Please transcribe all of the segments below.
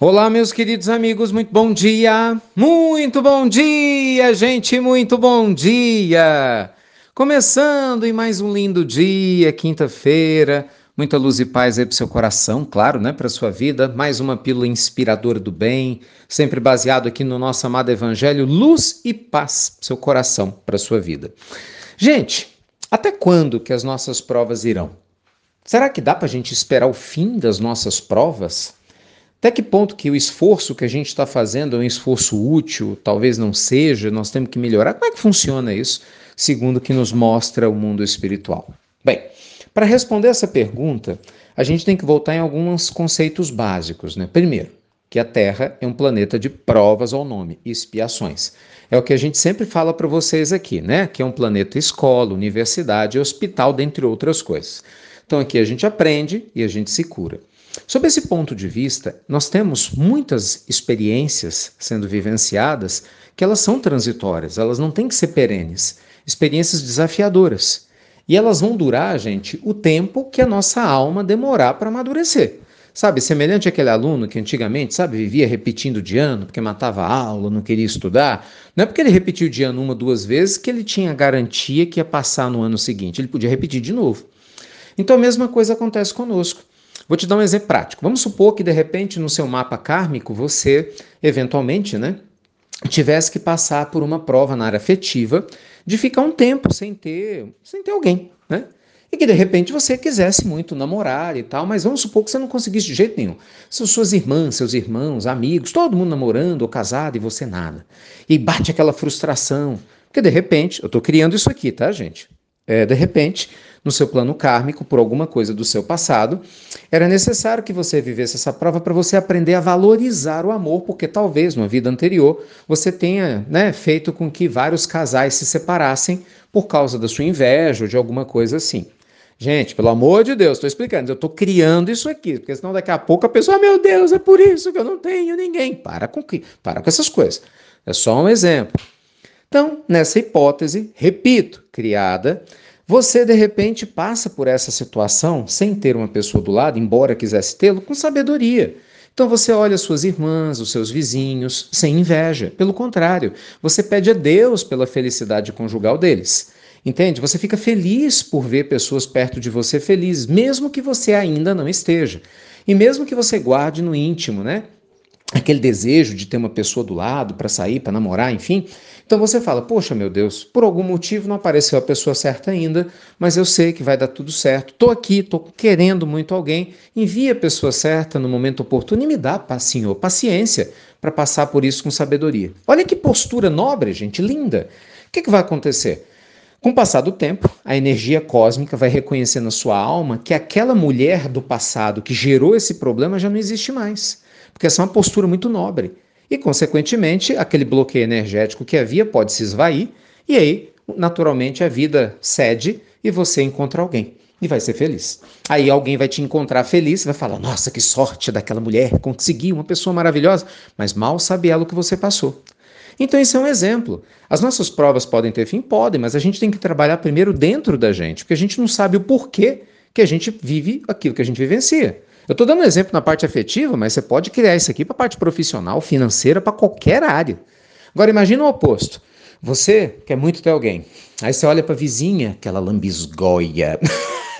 Olá, meus queridos amigos, muito bom dia! Muito bom dia, gente, muito bom dia! Começando em mais um lindo dia, quinta-feira, muita luz e paz aí para seu coração, claro, né, para sua vida. Mais uma pílula inspiradora do bem, sempre baseado aqui no nosso amado evangelho, luz e paz para seu coração, para sua vida. Gente, até quando que as nossas provas irão? Será que dá para a gente esperar o fim das nossas provas? Até que ponto que o esforço que a gente está fazendo é um esforço útil, talvez não seja, nós temos que melhorar? Como é que funciona isso, segundo o que nos mostra o mundo espiritual? Bem, para responder essa pergunta, a gente tem que voltar em alguns conceitos básicos. Né? Primeiro, que a Terra é um planeta de provas ao nome, expiações. É o que a gente sempre fala para vocês aqui, né? Que é um planeta escola, universidade, hospital, dentre outras coisas. Então aqui a gente aprende e a gente se cura. Sob esse ponto de vista, nós temos muitas experiências sendo vivenciadas que elas são transitórias, elas não têm que ser perenes, experiências desafiadoras. E elas vão durar, gente, o tempo que a nossa alma demorar para amadurecer. Sabe, semelhante àquele aluno que antigamente, sabe, vivia repetindo de ano porque matava a aula, não queria estudar. Não é porque ele repetiu de ano uma, duas vezes que ele tinha garantia que ia passar no ano seguinte. Ele podia repetir de novo. Então a mesma coisa acontece conosco. Vou te dar um exemplo prático. Vamos supor que de repente no seu mapa kármico você, eventualmente, né, tivesse que passar por uma prova na área afetiva de ficar um tempo sem ter, sem ter alguém, né? E que de repente você quisesse muito namorar e tal, mas vamos supor que você não conseguisse de jeito nenhum. São suas irmãs, seus irmãos, amigos, todo mundo namorando ou casado e você nada. E bate aquela frustração. Porque de repente, eu estou criando isso aqui, tá, gente? É, de repente, no seu plano kármico, por alguma coisa do seu passado, era necessário que você vivesse essa prova para você aprender a valorizar o amor, porque talvez numa vida anterior você tenha né, feito com que vários casais se separassem por causa da sua inveja ou de alguma coisa assim. Gente, pelo amor de Deus, estou explicando, eu estou criando isso aqui, porque senão daqui a pouco a pessoa, meu Deus, é por isso que eu não tenho ninguém. Para com, para com essas coisas. É só um exemplo. Então, nessa hipótese, repito, criada, você de repente passa por essa situação sem ter uma pessoa do lado, embora quisesse tê-lo, com sabedoria. Então você olha suas irmãs, os seus vizinhos, sem inveja. Pelo contrário, você pede a Deus pela felicidade conjugal deles. Entende? Você fica feliz por ver pessoas perto de você felizes, mesmo que você ainda não esteja. E mesmo que você guarde no íntimo, né? Aquele desejo de ter uma pessoa do lado para sair, para namorar, enfim. Então você fala: Poxa, meu Deus, por algum motivo não apareceu a pessoa certa ainda, mas eu sei que vai dar tudo certo. Estou aqui, estou querendo muito alguém. Envia a pessoa certa no momento oportuno e me dá, Senhor, paciência para passar por isso com sabedoria. Olha que postura nobre, gente, linda. O que, que vai acontecer? Com o passar do tempo, a energia cósmica vai reconhecer na sua alma que aquela mulher do passado que gerou esse problema já não existe mais porque essa é uma postura muito nobre. E, consequentemente, aquele bloqueio energético que havia pode se esvair, e aí, naturalmente, a vida cede e você encontra alguém e vai ser feliz. Aí alguém vai te encontrar feliz e vai falar: Nossa, que sorte daquela mulher, conseguiu uma pessoa maravilhosa, mas mal sabe ela o que você passou. Então, isso é um exemplo. As nossas provas podem ter fim? Podem, mas a gente tem que trabalhar primeiro dentro da gente, porque a gente não sabe o porquê que a gente vive aquilo que a gente vivencia. Eu estou dando um exemplo na parte afetiva, mas você pode criar isso aqui para a parte profissional, financeira, para qualquer área. Agora imagina o oposto. Você quer muito ter alguém. Aí você olha para a vizinha, aquela lambisgoia.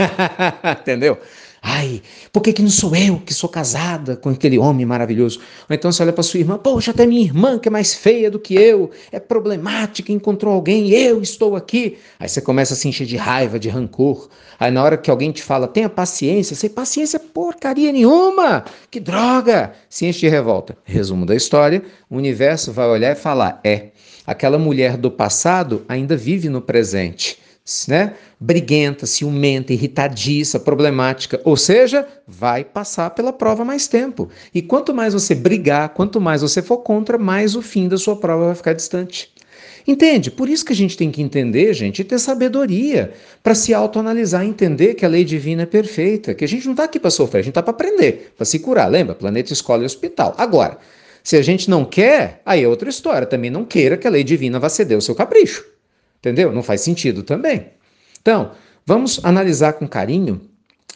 Entendeu? Ai, por que, que não sou eu que sou casada com aquele homem maravilhoso? Ou então você olha para sua irmã, poxa, até minha irmã que é mais feia do que eu, é problemática, encontrou alguém, eu estou aqui. Aí você começa a se encher de raiva, de rancor. Aí na hora que alguém te fala, tenha paciência, você, paciência porcaria nenhuma, que droga, se enche de revolta. Resumo da história, o universo vai olhar e falar, é, aquela mulher do passado ainda vive no presente né? briguenta, ciumenta, irritadiça, problemática, ou seja, vai passar pela prova mais tempo. E quanto mais você brigar, quanto mais você for contra, mais o fim da sua prova vai ficar distante. Entende? Por isso que a gente tem que entender, gente, e ter sabedoria para se autoanalisar, entender que a lei divina é perfeita, que a gente não está aqui para sofrer, a gente está para aprender, para se curar. Lembra? Planeta, escola e hospital. Agora, se a gente não quer, aí é outra história. Também não queira que a lei divina vá ceder o seu capricho. Entendeu? Não faz sentido também. Então, vamos analisar com carinho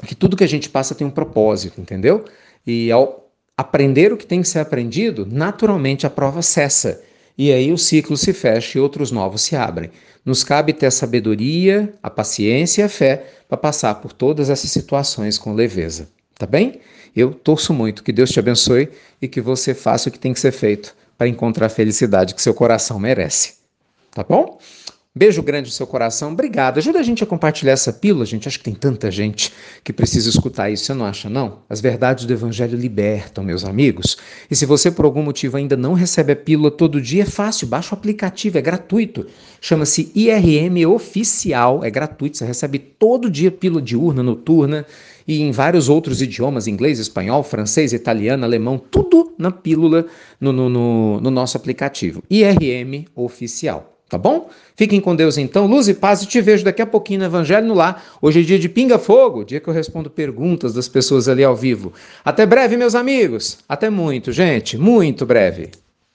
que tudo que a gente passa tem um propósito, entendeu? E ao aprender o que tem que ser aprendido, naturalmente a prova cessa. E aí o ciclo se fecha e outros novos se abrem. Nos cabe ter a sabedoria, a paciência e a fé para passar por todas essas situações com leveza. Tá bem? Eu torço muito que Deus te abençoe e que você faça o que tem que ser feito para encontrar a felicidade que seu coração merece. Tá bom? Beijo grande no seu coração. Obrigado. Ajuda a gente a compartilhar essa pílula, gente. Acho que tem tanta gente que precisa escutar isso. Você não acha, não? As verdades do Evangelho libertam, meus amigos. E se você, por algum motivo, ainda não recebe a pílula todo dia, é fácil. Baixa o aplicativo, é gratuito. Chama-se IRM Oficial. É gratuito. Você recebe todo dia pílula diurna, noturna e em vários outros idiomas, inglês, espanhol, francês, italiano, alemão, tudo na pílula no, no, no, no nosso aplicativo. IRM Oficial. Tá bom? Fiquem com Deus então. Luz e paz. E te vejo daqui a pouquinho no Evangelho no Lar. Hoje é dia de Pinga Fogo, dia que eu respondo perguntas das pessoas ali ao vivo. Até breve, meus amigos. Até muito, gente. Muito breve.